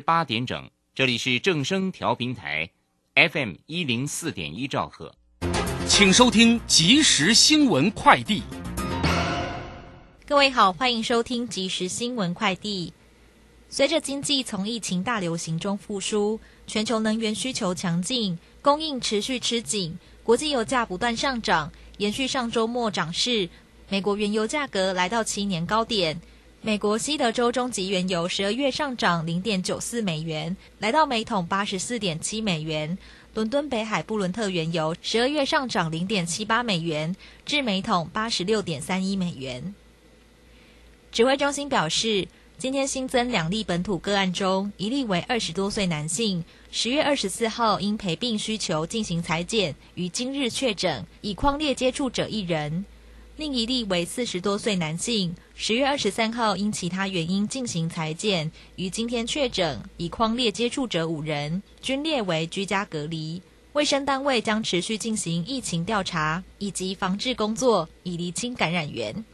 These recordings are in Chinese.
八点整，这里是正声调频台，FM 一零四点一兆赫，请收听即时新闻快递。各位好，欢迎收听即时新闻快递。随着经济从疫情大流行中复苏，全球能源需求强劲，供应持续吃紧，国际油价不断上涨，延续上周末涨势。美国原油价格来到七年高点。美国西德州中级原油十二月上涨零点九四美元，来到每桶八十四点七美元。伦敦北海布伦特原油十二月上涨零点七八美元，至每桶八十六点三一美元。指挥中心表示，今天新增两例本土个案中，一例为二十多岁男性，十月二十四号因陪病需求进行裁剪，于今日确诊，以框列接触者一人。另一例为四十多岁男性，十月二十三号因其他原因进行裁剪，于今天确诊，以框列接触者五人，均列为居家隔离。卫生单位将持续进行疫情调查以及防治工作，以厘清感染源。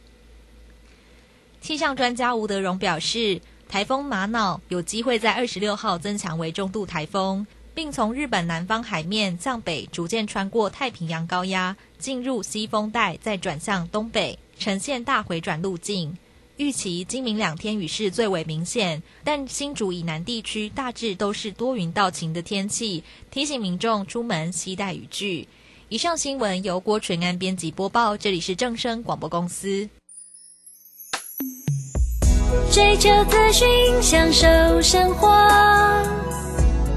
气象专家吴德荣表示，台风玛瑙有机会在二十六号增强为中度台风。并从日本南方海面向北逐渐穿过太平洋高压，进入西风带，再转向东北，呈现大回转路径。预期今明两天雨势最为明显，但新竹以南地区大致都是多云到晴的天气，提醒民众出门携带雨具。以上新闻由郭纯安编辑播报，这里是正声广播公司。追求资讯，享受生活。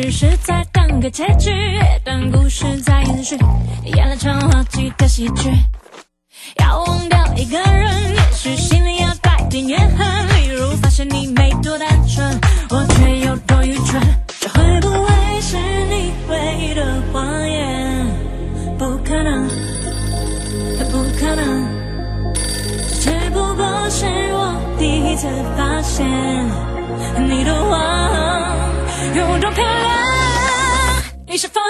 只是在等个结局，但故事在延续，演了场滑稽的喜剧。要忘掉一个人，也许心里要带点怨恨，例如发现你没多单纯，我却有多愚蠢。这会不会是你唯一的谎言？不可能，不可能，这只不过是我第一次发现你的谎你是否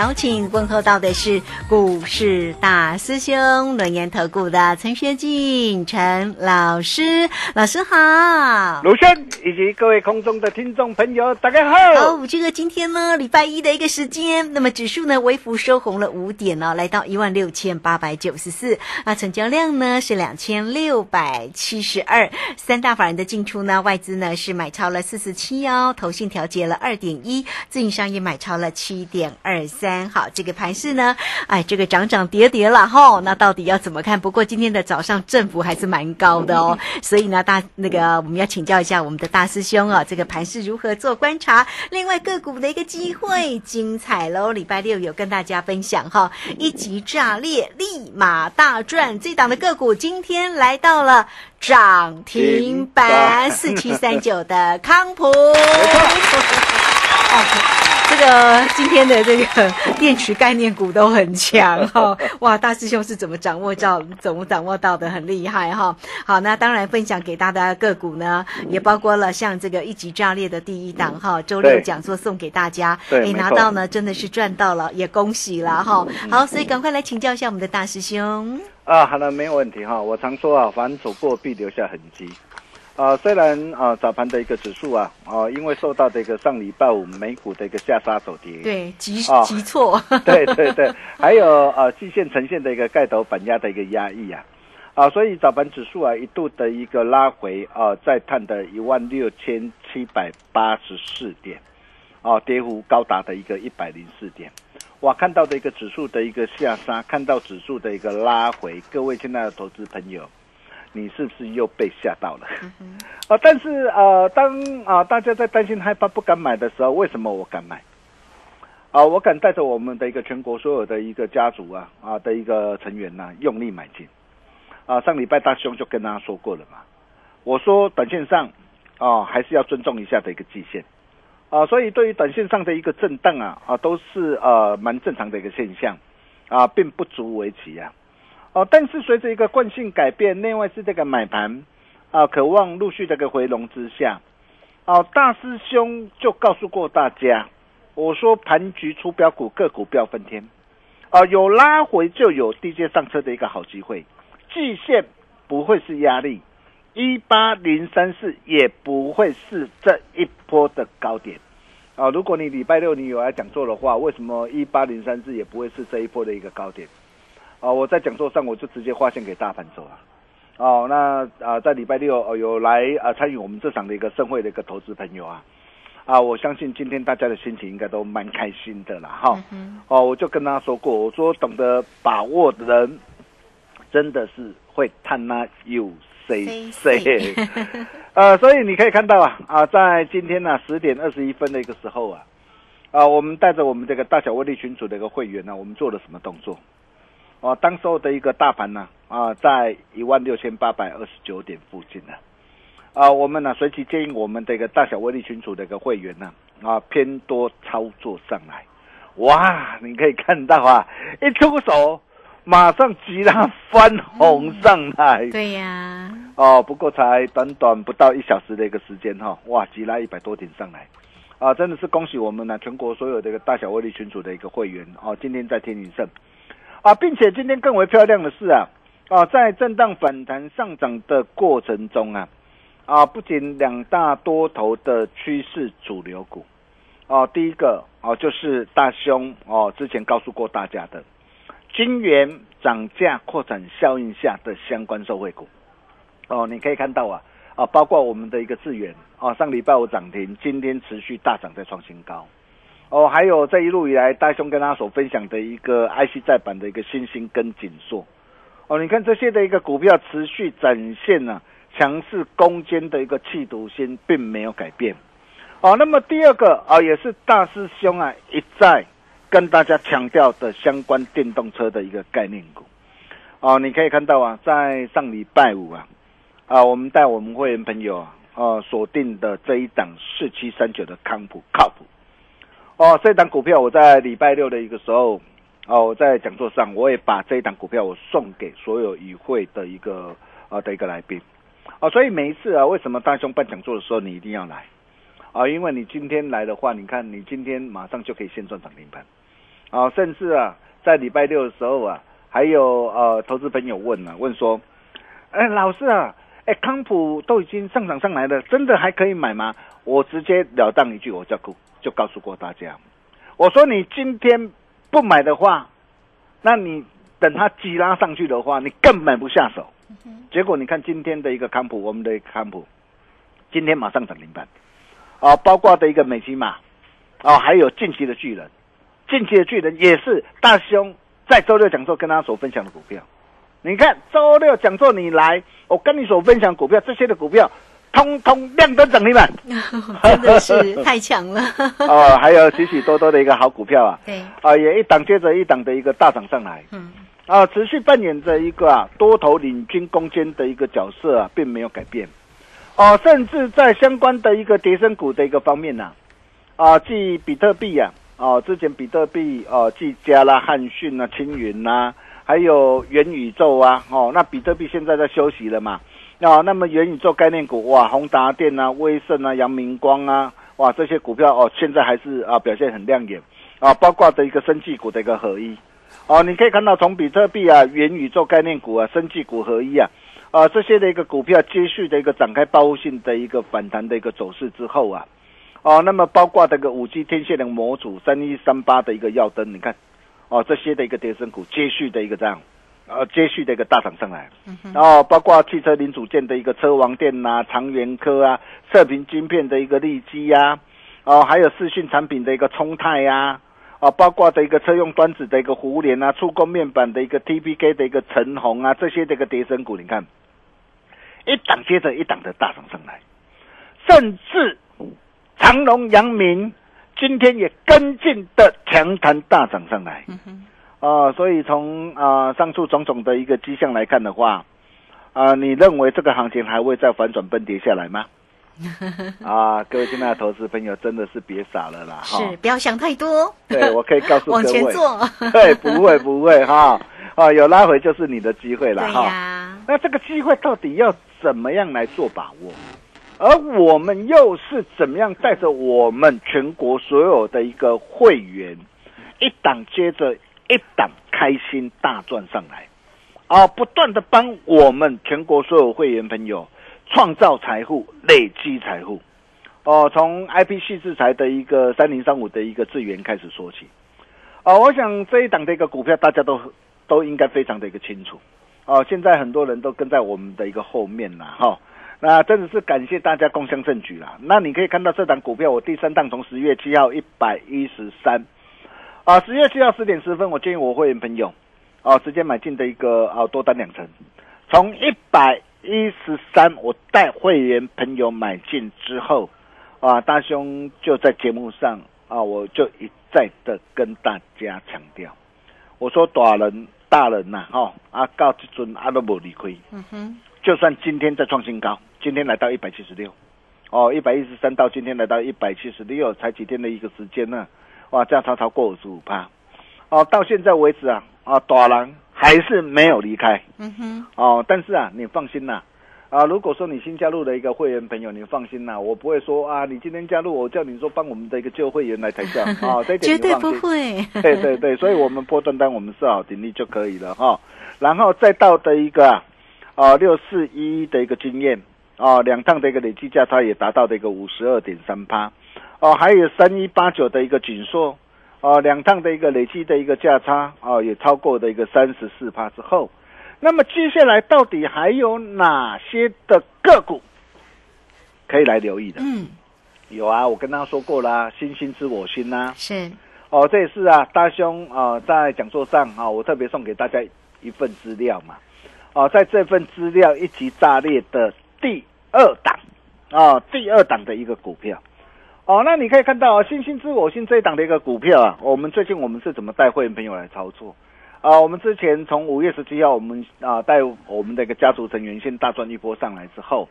邀请问候到的是股市大师兄轮研投顾的陈学进陈老师，老师好。鲁轩以及各位空中的听众朋友，大家好。好，这个今天呢，礼拜一的一个时间，那么指数呢微幅收红了五点哦，来到一万六千八百九十四，那成交量呢是两千六百七十二，三大法人的进出呢，外资呢是买超。超了四十七哦，投信调节了二点一，自营商也买超了七点二三。好，这个盘势呢，哎，这个涨涨跌跌了哈，那到底要怎么看？不过今天的早上振幅还是蛮高的哦，所以呢，大那个我们要请教一下我们的大师兄啊，这个盘势如何做观察？另外个股的一个机会精彩喽，礼拜六有跟大家分享哈，一级炸裂，立马大赚，这档的个股今天来到了涨停板，四七三九的康普。这个今天的这个电池概念股都很强哈，哇！大师兄是怎么掌握到、怎么掌握到的？很厉害哈。好，那当然分享给大家的个股呢，也包括了像这个一级炸裂的第一档哈，周六讲座送给大家，对，拿到呢真的是赚到了，也恭喜了哈。好，所以赶快来请教一下我们的大师兄。啊，好了，没有问题哈。我常说啊，凡走过必留下痕迹。啊，虽然啊早盘的一个指数啊，啊因为受到这个上礼拜五美股的一个下杀走跌，对急啊 急挫，对对对，还有呃季线呈现的一个盖头板压的一个压抑啊，啊所以早盘指数啊一度的一个拉回啊，再探的一万六千七百八十四点，啊跌幅高达的一个一百零四点，哇看到的一个指数的一个下杀，看到指数的一个拉回，各位亲爱的投资朋友。你是不是又被吓到了？啊，但是呃，当啊大家在担心害怕不敢买的时候，为什么我敢买？啊，我敢带着我们的一个全国所有的一个家族啊啊的一个成员呐、用力买进。啊，上礼拜大兄就跟大家说过了嘛，我说短线上啊还是要尊重一下的一个季线。啊，所以对于短线上的一个震荡啊啊都是呃蛮正常的一个现象啊，并不足为奇啊。哦，但是随着一个惯性改变，内外是这个买盘啊，渴望陆续这个回笼之下，哦，大师兄就告诉过大家，我说盘局出标股，个股标分天，啊，有拉回就有低阶上车的一个好机会，季线不会是压力，一八零三四也不会是这一波的高点。啊，如果你礼拜六你有来讲座的话，为什么一八零三四也不会是这一波的一个高点？啊，我在讲座上我就直接划线给大盘走了。哦，那啊，在礼拜六哦有来啊参与我们这场的一个盛会的一个投资朋友啊，啊，我相信今天大家的心情应该都蛮开心的啦，哈。哦，我就跟他说过，我说懂得把握的人，真的是会看那有谁谁。呃，所以你可以看到啊啊，在今天呢十点二十一分的一个时候啊，啊，我们带着我们这个大小威力群组的一个会员呢，我们做了什么动作？哦，当时候的一个大盘呢，啊，在一万六千八百二十九点附近呢，啊，我们呢随即建议我们的一个大小威力群组的一个会员呢，啊，偏多操作上来，哇，你可以看到啊，一出手马上急拉翻红上来，对呀，哦，不过才短短不到一小时的一个时间哈，哇，急拉一百多点上来，啊，真的是恭喜我们呢全国所有的一个大小威力群组的一个会员哦，今天在天宁盛。啊，并且今天更为漂亮的是啊，啊，在震荡反弹上涨的过程中啊，啊，不仅两大多头的趋势主流股，哦、第一个哦、就是大兄哦之前告诉过大家的，金元涨价扩展效应下的相关受惠股，哦，你可以看到啊，啊，包括我们的一个智源哦，上礼拜五涨停，今天持续大涨，在创新高。哦，还有这一路以来，大兄跟他所分享的一个 IC 再版的一个新兴跟紧缩，哦，你看这些的一个股票持续展现呢、强势攻坚的一个企图心，并没有改变。哦，那么第二个啊、也是大师兄啊一再跟大家强调的相关电动车的一个概念股。哦，你可以看到啊，在上礼拜五啊，啊，我们带我们会员朋友啊，呃，锁定的这一档四七三九的康普靠谱。哦，这档股票我在礼拜六的一个时候，哦，我在讲座上我也把这一档股票我送给所有与会的一个啊的一个来宾，哦，所以每一次啊，为什么大雄办讲座的时候你一定要来？啊，因为你今天来的话，你看你今天马上就可以先赚涨停板，啊，甚至啊，在礼拜六的时候啊，还有呃投资朋友问啊，问说，哎，老师啊，哎，康普都已经上涨上来了，真的还可以买吗？我直截了当一句，我就告就告诉过大家，我说你今天不买的话，那你等它急拉上去的话，你更买不下手。结果你看今天的一个康普，我们的康普，今天马上涨停板。啊，包括的一个美吉玛，啊，还有近期的巨人，近期的巨人也是大兄在周六讲座跟大家所分享的股票。你看周六讲座你来，我跟你所分享股票这些的股票，通通亮灯涨停板，真的是太强了。哦，还有许许多多的一个好股票啊，对，啊，也一档接着一档的一个大涨上来，嗯，啊，持续扮演着一个啊多头领军攻坚的一个角色啊，并没有改变。哦，甚至在相关的一个跌升股的一个方面呢、啊，继比特币呀、啊，之前比特币哦，技嘉啦、汉讯啊、青云呐、还有元宇宙啊，哦，那比特币现在在休息了嘛，啊，那么元宇宙概念股哇，宏达电啊、威盛啊、阳明光啊，哇，这些股票哦，现在还是啊表现很亮眼啊，包括的一个生技股的一个合一。哦，你可以看到从比特币啊、元宇宙概念股啊、生技股合一啊，啊这些的一个股票接续的一个展开报复性的一个反弹的一个走势之后啊，哦，那么包括这个五 G 天线的模组三一三八的一个耀灯，你看，哦这些的一个跌升股接续的一个这样，呃接续的一个大涨上来，然后包括汽车零组件的一个车王电呐、长源科啊、射频晶片的一个利基呀、哦还有视讯产品的一个冲泰呀、啊，包括的一个车用端子的一个互联啊，触控面板的一个 TPK 的一个陈红啊，这些的一个跌升股，你看，一档接着一档的大涨上来，甚至长隆、阳明今天也跟进的强弹大涨上来，啊、所以从啊、上述种种的一个迹象来看的话，啊、你认为这个行情还会再反转崩跌下来吗？啊，各位亲爱的投资朋友，真的是别傻了啦！哈是，不要想太多，对，我可以告诉各往位，前做。对，不会不会哈，啊，有拉回就是你的机会了哈。呀，那这个机会到底要怎么样来做把握？而我们又是怎么样带着我们全国所有的一个会员，一档接着一档开心大赚上来，啊，不断的帮我们全国所有会员朋友创造财富、累积财富。哦，从 IP 系制裁的一个三零三五的一个资源开始说起。哦，我想这一档的一个股票大家都都应该非常的一个清楚。哦，现在很多人都跟在我们的一个后面啦，哈、那真的是感谢大家共襄盛举啦。那你可以看到这档股票，我第三档从十月七号一百一十三，啊，十月七号十点十分，我建议我会员朋友，啊，直接买进的一个啊多单两成，从一百一十三，我带会员朋友买进之后，啊，大兄就在节目上啊，我就一再的跟大家强调，我说大人大人呐、哈、啊，到这尊啊都无理亏，嗯哼，就算今天再创新高，今天来到一百七十六，哦，一百一十三到今天来到一百七十六，才几天的一个时间呢？哇，价差超过五十五趴，哦，到现在为止啊，啊，大狼还是没有离开，嗯哼，哦，但是啊，你放心啦、啊，如果说你新加入的一个会员朋友，你放心啦、我不会说啊，你今天加入，我叫你说帮我们的一个旧会员来抬价啊，这一点绝对。不会。对对对，所以我们波段单我们设好停利就可以了哈、然后再到的一个啊，啊六四一的一个经验啊，两趟的一个累计价差也达到的一个五十二点三趴，哦、还有三一八九的一个紧缩，哦、两趟的一个累计的一个价差哦、也超过的一个三十四趴之后，那么接下来到底还有哪些的个股可以来留意的？嗯，有啊，我跟大家说过啦，星星知我心呐、是，哦，这也是啊，大兄啊、呃在讲座上啊、我特别送给大家一份资料嘛。哦、在这份资料一级炸裂的第二档啊、第二档的一个股票。哦，那你可以看到啊，星星知我心这一档的一个股票啊，我们最近我们是怎么带会员朋友来操作？啊、我们之前从五月十七号，我们啊带我们的一个家族成员先大赚一波上来之后，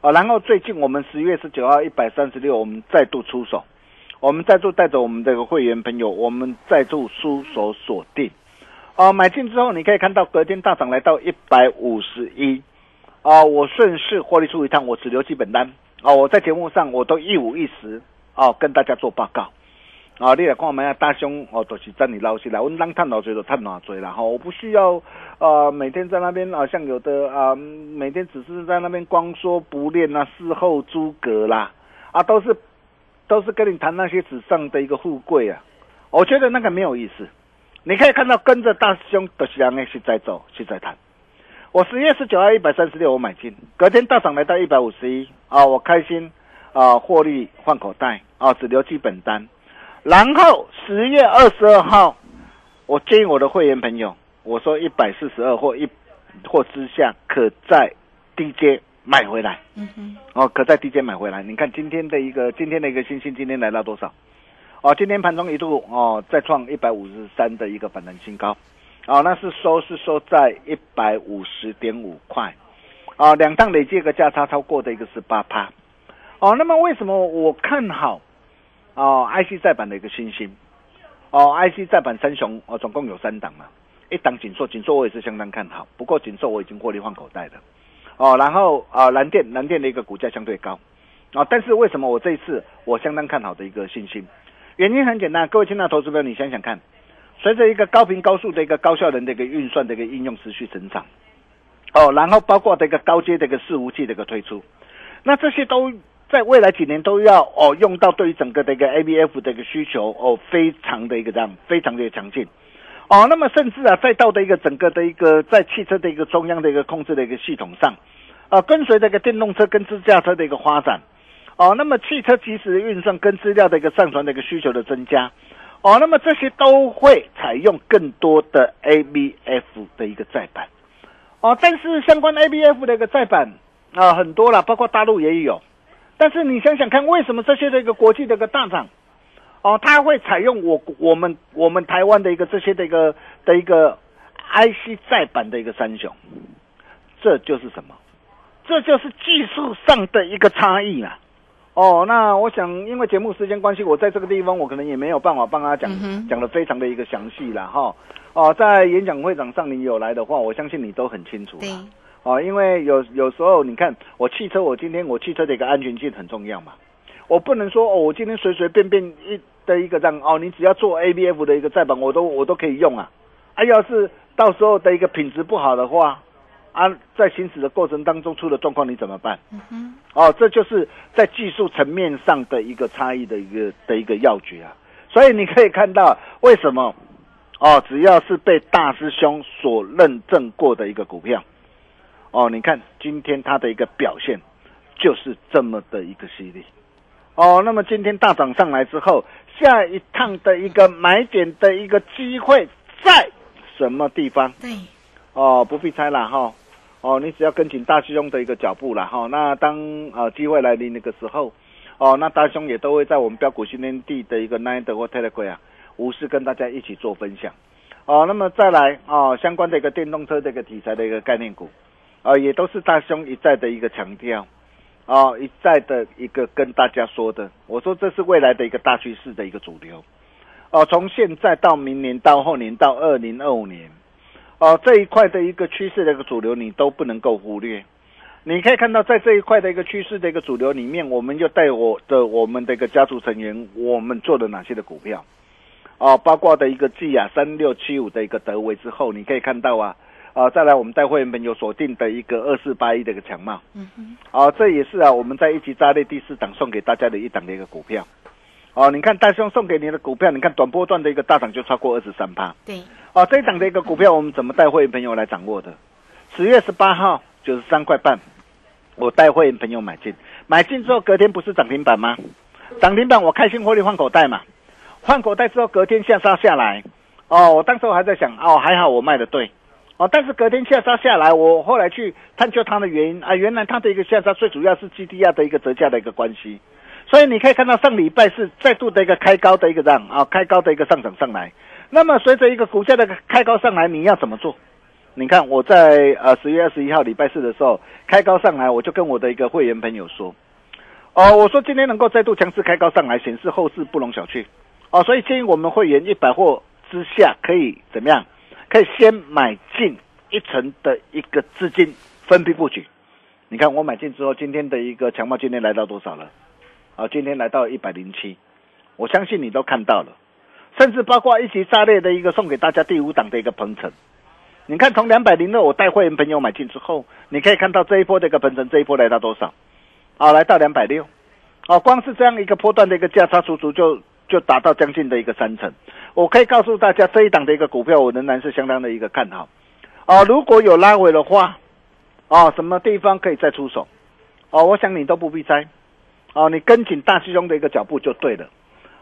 啊，然后最近我们十月十九号一百三十六，我们再度出手。我们再度带着我们这个会员朋友，我们再度出手锁定，啊，买进之后你可以看到隔天大涨来到一百五十一，啊，我顺势获利出一趟，我只留基本单，啊，我在节目上我都一五一十，啊，跟大家做报告，啊，你来看我们大兄哦，都、是真你捞起来，我当探脑追就探脑追了哈，我不需要呃每天在那边啊，像有的啊、每天只是在那边光说不练啊，事后诸葛啦，啊，都是都是跟你谈那些纸上的一个富贵啊，我觉得那个没有意思。你可以看到跟着大师兄的是样是在走，是在谈。我十月十九号一百三十六我买进，隔天大涨来到一百五十一啊，我开心啊获利换口袋啊，只留基本单。然后十月二十二号，我建议我的会员朋友，我说一百四十二或一或之下，可在低阶买回来。嗯哼，哦，可在低阶买回来。你看今天的一个今天的一个星星，今天来到多少？哦，今天盘中一度哦再创一百五十三的一个反弹新高，哦，那是收是收在一百五十点五块，哦，两档累计一个价差超过的一个十八趴，哦，那么为什么我看好哦 IC 再版的一个新星？哦，IC 再版三雄哦，总共有三档嘛，一档锦硕，锦硕我也是相当看好，不过锦硕我已经获利换口袋了，哦，然后啊蓝电蓝电的一个股价相对高，啊，但是为什么我这一次我相当看好的一个信心？原因很简单，各位听到投资朋友，你想想看，随着一个高频高速的一个高效能的一个运算的一个应用持续成长，哦，然后包括的一个高阶的一个伺服器的一个推出，那这些都在未来几年都要哦用到对于整个的一个 ABF 的一个需求哦，非常的一个这样非常的强劲，哦，那么甚至啊，再到的一个整个的一个在汽车的一个中央的一个控制的一个系统上，啊，跟随这个电动车跟自驾车的一个发展。哦，那么汽车即时运算跟资料的一个上传的一个需求的增加，哦，那么这些都会采用更多的 ABF 的一个载板，哦，但是相关 ABF 的一个载板啊很多了，包括大陆也有，但是你想想看，为什么这些的一个国际的一个大厂，哦，它会采用我我们我们台湾的一个这些的一个的一个 IC 载板的一个三雄，这就是什么？这就是技术上的一个差异啊。哦，那我想，因为节目时间关系，我在这个地方我可能也没有办法帮他讲讲的非常的一个详细了哈。哦，在演讲会场上你有来的话，我相信你都很清楚。对。哦，因为有有时候你看我汽车，我今天我汽车的一个安全性很重要嘛，我不能说哦，我今天随随便便一的一个这样哦，你只要做 ABF 的一个载板，我都我都可以用啊。啊，要是到时候的一个品质不好的话。啊，在行驶的过程当中出了状况，你怎么办？哦，这就是在技术层面上的一个差异的一个的一个要诀啊。所以你可以看到，为什么哦，只要是被大师兄所认证过的一个股票，哦，你看今天它的一个表现就是这么的一个犀利。哦，那么今天大涨上来之后，下一趟的一个买点的一个机会在什么地方？对，哦，不必猜了哈。哦，你只要跟紧大师兄的一个脚步了哈。那当呃机会来临那个时候，哦，那大师兄也都会在我们标股训练地的一个 Nine 或 Telegram 啊，无私跟大家一起做分享。哦，那么再来哦，相关的一个电动车这个题材的一个概念股，啊，也都是大师兄一再的一个强调，哦，一再的一个跟大家说的。我说这是未来的一个大趋势的一个主流。哦，从现在到明年到后年到二零二五年。哦，这一块的一个趋势的一个主流，你都不能够忽略。你可以看到，在这一块的一个趋势的一个主流里面，我们就带我的我们的一个家族成员，我们做了哪些的股票？哦，包括的一个 G 啊，三六七五的一个德维之后，你可以看到啊，啊，再来我们带会员朋友锁定的一个二四八一的一个强貌，嗯哼，啊，这也是啊，我们在一级扎列第四档送给大家的一档的一个股票。哦，你看大兄送给你的股票，你看短波段的一个大涨就超过二十三趴。对。哦，这一档的一个股票，我们怎么带会员朋友来掌握的？十月十八号九十三块半，我带会员朋友买进，买进之后隔天不是涨停板吗？涨停板我开心获利换口袋嘛，换口袋之后隔天下杀下来，哦，我当时我还在想，哦，还好我卖的对，哦，但是隔天下杀下来，我后来去探究它的原因啊，原来它的一个下杀最主要是 GDR 的一个折价的一个关系。所以你可以看到上礼拜是再度的一个开高的一个样啊，开高的一个上涨上来。那么随着一个股价的开高上来，你要怎么做？你看我在呃十月二十一号礼拜四的时候开高上来，我就跟我的一个会员朋友说，哦，我说今天能够再度强势开高上来，显示后市不容小觑。哦，所以建议我们会员一百货之下可以怎么样？可以先买进一层的一个资金分批布局。你看我买进之后，今天的一个强貌今天来到多少了？啊，今天来到一百零七，我相信你都看到了，甚至包括一起炸裂的一个送给大家第五档的一个鹏程，你看从两百零二我带会员朋友买进之后，你可以看到这一波的一个鹏程，这一波来到多少？啊，来到两百六，啊，光是这样一个波段的一个价差，足足就就达到将近的一个三成。我可以告诉大家，这一档的一个股票，我仍然是相当的一个看好。哦，如果有拉回的话，哦，什么地方可以再出手？哦，我想你都不必猜。哦，你跟紧大师兄的一个脚步就对了。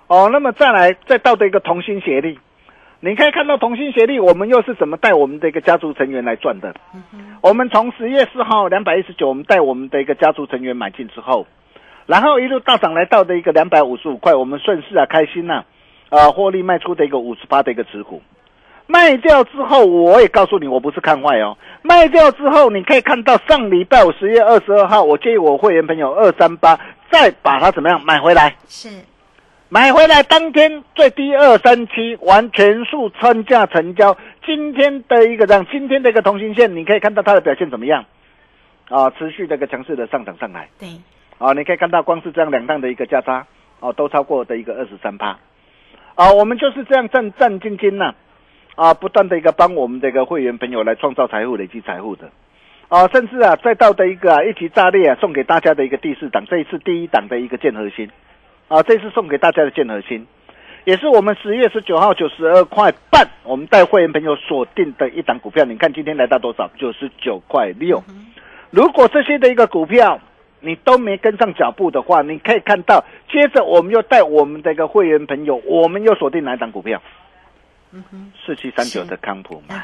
哦，那么再来再到的一个同心协力，你可以看到同心协力，我们又是怎么带我们的一个家族成员来赚的？我们从十月四号两百一十九，我们带我们的一个家族成员买进之后，然后一路大涨来到的一个两百五十五块，我们顺势啊开心呐、啊，获利卖出的一个五十八的一个持股。卖掉之后，我也告诉你，我不是看坏哦。卖掉之后，你可以看到上礼拜五十月二十二号，我建议我会员朋友二三八再把它怎么样买回来，是买回来当天最低二三七，完全数参价成交。今天的一个这样，今天的一个同心线，你可以看到它的表现怎么样？啊，持续的一个强势的上涨上来。对，啊，你可以看到光是这样两档的一个价差，哦、都超过的一个二十三趴。啊，我们就是这样战战兢兢呐、啊，不断的一个帮我们的一个会员朋友来创造财富、累积财富的。啊，甚至啊，再到的一个、啊、一级炸裂啊，送给大家的一个第四档，这一次第一档的一个建核心，啊，这次送给大家的建核心，也是我们十月十九号九十二块半，我们带会员朋友锁定的一档股票。你看今天来到多少？九十九块六。如果这些的一个股票你都没跟上脚步的话，你可以看到，接着我们又带我们的一个会员朋友，我们又锁定哪一档股票？四七三九的康普嘛，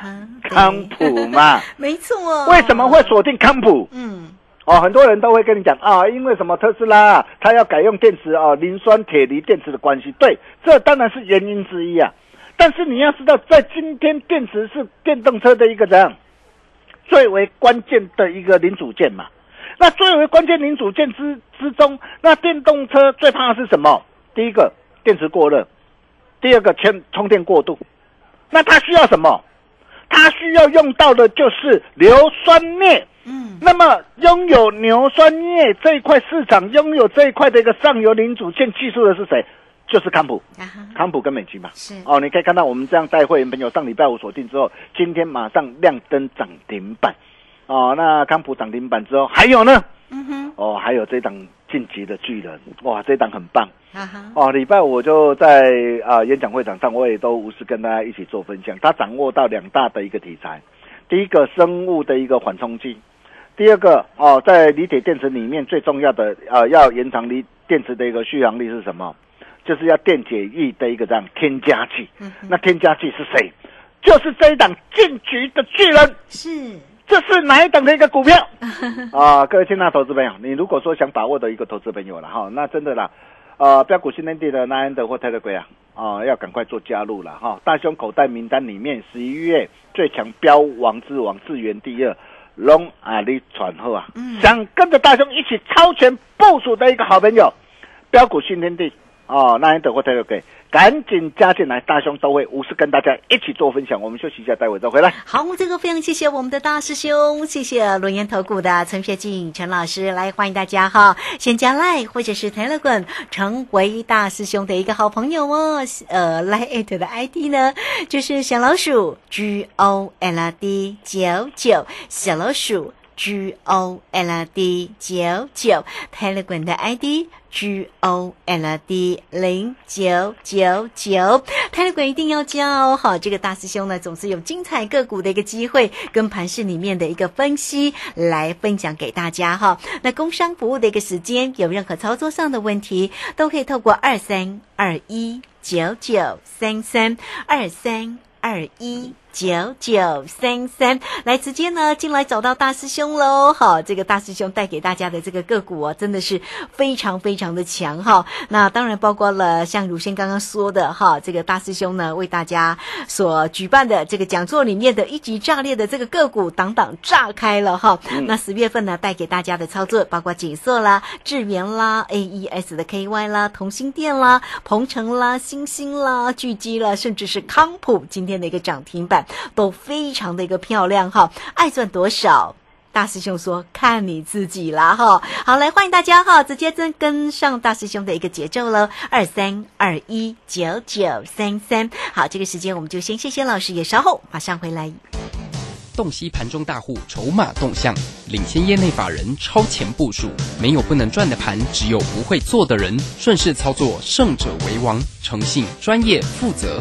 康普嘛，没错。为什么会锁定康普？嗯，哦，很多人都会跟你讲啊，因为什么特斯拉它要改用电池啊，磷酸铁锂电池的关系。对，这当然是原因之一啊。但是你要知道，在今天电池是电动车的一个怎样最为关键的一个零组件嘛？那最为关键零组件之之中，那电动车最怕的是什么？第一个电池过热，第二个充充电过度。那它需要什么？它需要用到的就是硫酸镍。嗯，那么拥有硫酸镍这一块市场，拥有这一块的一个上游零组件技术的是谁？就是康普，啊，康普跟美金嘛。是哦，你可以看到我们这样带会员朋友上礼拜五锁定之后，今天马上亮灯涨停板。哦，那康普涨停板之后，还有呢？嗯哼，哦，还有这档晋级的巨人，哇，这档很棒。啊哈，哦，礼拜五就在啊、演讲会场上，我也都无私跟大家一起做分享。他掌握到两大的一个题材，第一个生物的一个缓冲剂，第二个哦，在锂铁电池里面最重要的呃要延长锂电池的一个续航力是什么？就是要电解液的一个这样添加剂。嗯，那添加剂是谁？就是这一档晋级的巨人。是这是哪一档的一个股票 啊？各位亲爱的投资朋友，你如果说想把握的一个投资朋友了哈，那真的啦，呃，标股新天地的那安德或泰德龟啊，啊，要赶快做加入了哈。大胸口袋名单里面，十一月最强标王之王，自源第二，龙阿里传后啊，嗯想跟着大兄一起超前部署的一个好朋友，标股新天地哦，那安德或泰勒龟，赶紧加进来，大兄都会无私跟大家一起做分享。我们休息一下，待会再回来。好，这个非常谢谢我们的大师兄，谢谢龙岩投顾的陈学静陈老师来欢迎大家哈，先加赖或者是 Telegram 成为大师兄的一个好朋友哦。呃，赖艾特的 ID 呢就是小老鼠 G O L D 九九，小老鼠 G O L D 九九，Telegram 的 ID。G O L D 零九九九，泰勒管一定要加哦！好，这个大师兄呢，总是有精彩个股的一个机会，跟盘市里面的一个分析来分享给大家哈。那工商服务的一个时间，有任何操作上的问题，都可以透过二三二一九九三三二三二一。九九三三，来直接呢进来找到大师兄喽！好，这个大师兄带给大家的这个个股啊，真的是非常非常的强哈。那当然包括了像如先刚刚说的哈，这个大师兄呢为大家所举办的这个讲座里面的一级炸裂的这个个股，档档炸开了哈。那十月份呢带给大家的操作，包括景色啦、智源啦、AES 的 KY 啦、同心店啦、鹏程啦、星星啦、巨基啦，甚至是康普今天的一个涨停板。都非常的一个漂亮哈，爱赚多少？大师兄说：“看你自己啦哈。”好，来欢迎大家哈，直接跟跟上大师兄的一个节奏喽，二三二一九九三三。好，这个时间我们就先谢谢老师，也稍后马上回来。洞悉盘中大户筹码动向，领先业内法人超前部署。没有不能赚的盘，只有不会做的人。顺势操作，胜者为王。诚信、专业、负责。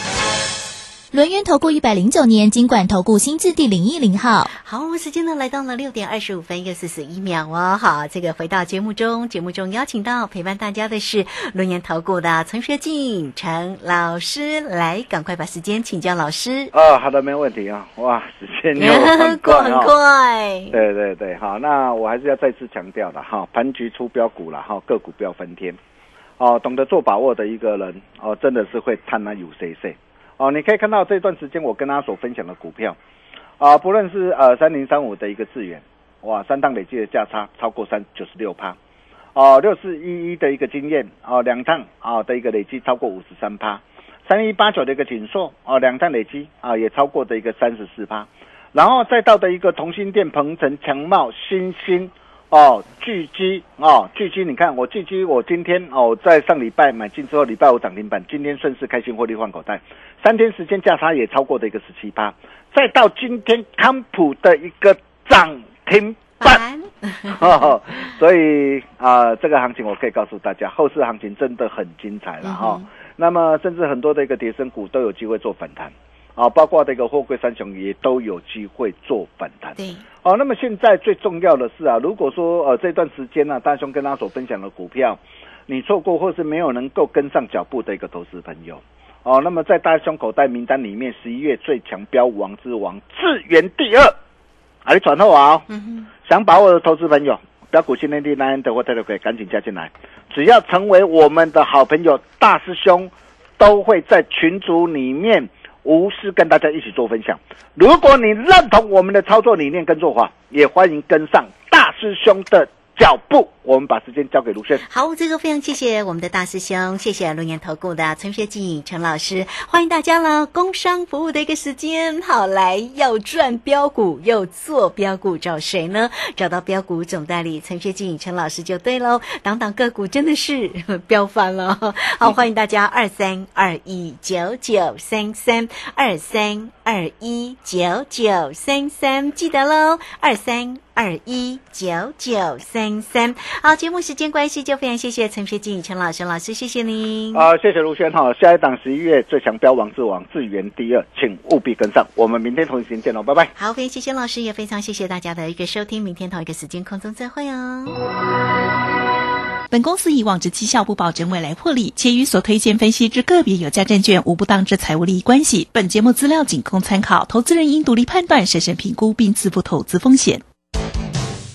轮源投顾一百零九年经管投顾新字第零一零号。好，时间呢来到了六点二十五分又四十一秒哦。好，这个回到节目中，节目中邀请到陪伴大家的是轮研投顾的陈学进陈老师，来，赶快把时间请教老师。啊，好的，没问题啊。哇，时间又很过很快哦。快。对对对，好，那我还是要再次强调了哈，盘局出标股了哈，个股不要分天。哦，懂得做把握的一个人哦，真的是会贪婪有谁谁哦。你可以看到这段时间我跟大家所分享的股票啊，不论是呃三零三五的一个智远，哇，三档累计的价差超过三九十六趴，哦，六四一一的一个经验哦，两趟啊的一个累计超过五十三趴，三一八九的一个锦硕哦，两趟累积啊也超过的一个三十四趴，然后再到的一个同心店、鹏程、强茂、新兴。哦，巨基哦，巨基，你看我巨基，我今天哦，在上礼拜买进之后，礼拜五涨停板，今天顺势开心获利换口袋，三天时间价差也超过的一个十七八，再到今天康普的一个涨停板，哦，所以啊、这个行情我可以告诉大家，后市行情真的很精彩了哈、那么甚至很多的一个跌升股都有机会做反弹。啊，包括这个货柜三雄也都有机会做反弹。对，哦，那么现在最重要的是啊，如果说呃这段时间呢、大兄跟他所分享的股票，你错过或是没有能够跟上脚步的一个投资朋友，哦，那么在大兄口袋名单里面，十一月最强标王之王智源第二，啊，你转后啊、哦，嗯想把握的投资朋友，标股新天地那的或特可以赶紧加进来，只要成为我们的好朋友，大师兄都会在群组里面无私跟大家一起做分享。如果你认同我们的操作理念跟做法，也欢迎跟上大师兄的脚步。我们把时间交给卢生。好，这个非常谢谢我们的大师兄，谢谢龙岩投顾的陈学进陈老师，欢迎大家了。工商服务的一个时间，好来要赚标股，又做标股，找谁呢？找到标股总代理陈学进陈老师就对喽。档档个股真的是 飙翻了，好，欢迎大家二三二一九九三三二三二一九九三三，记得喽，二三二一九九三三。好，节目时间关系，就非常谢谢陈学静陈老师老师，谢谢您。啊、谢谢卢轩哈。下一档十一月最强标王之王智源第二，请务必跟上。我们明天同一时间见喽，拜拜。好，非常谢谢老师，也非常谢谢大家的一个收听，明天同一个时间空中再会哦。本公司以往之绩效不保证未来获利，且与所推荐分析之个别有价证券无不当之财务利益关系。本节目资料仅供参考，投资人应独立判断、审慎评估并自负投资风险。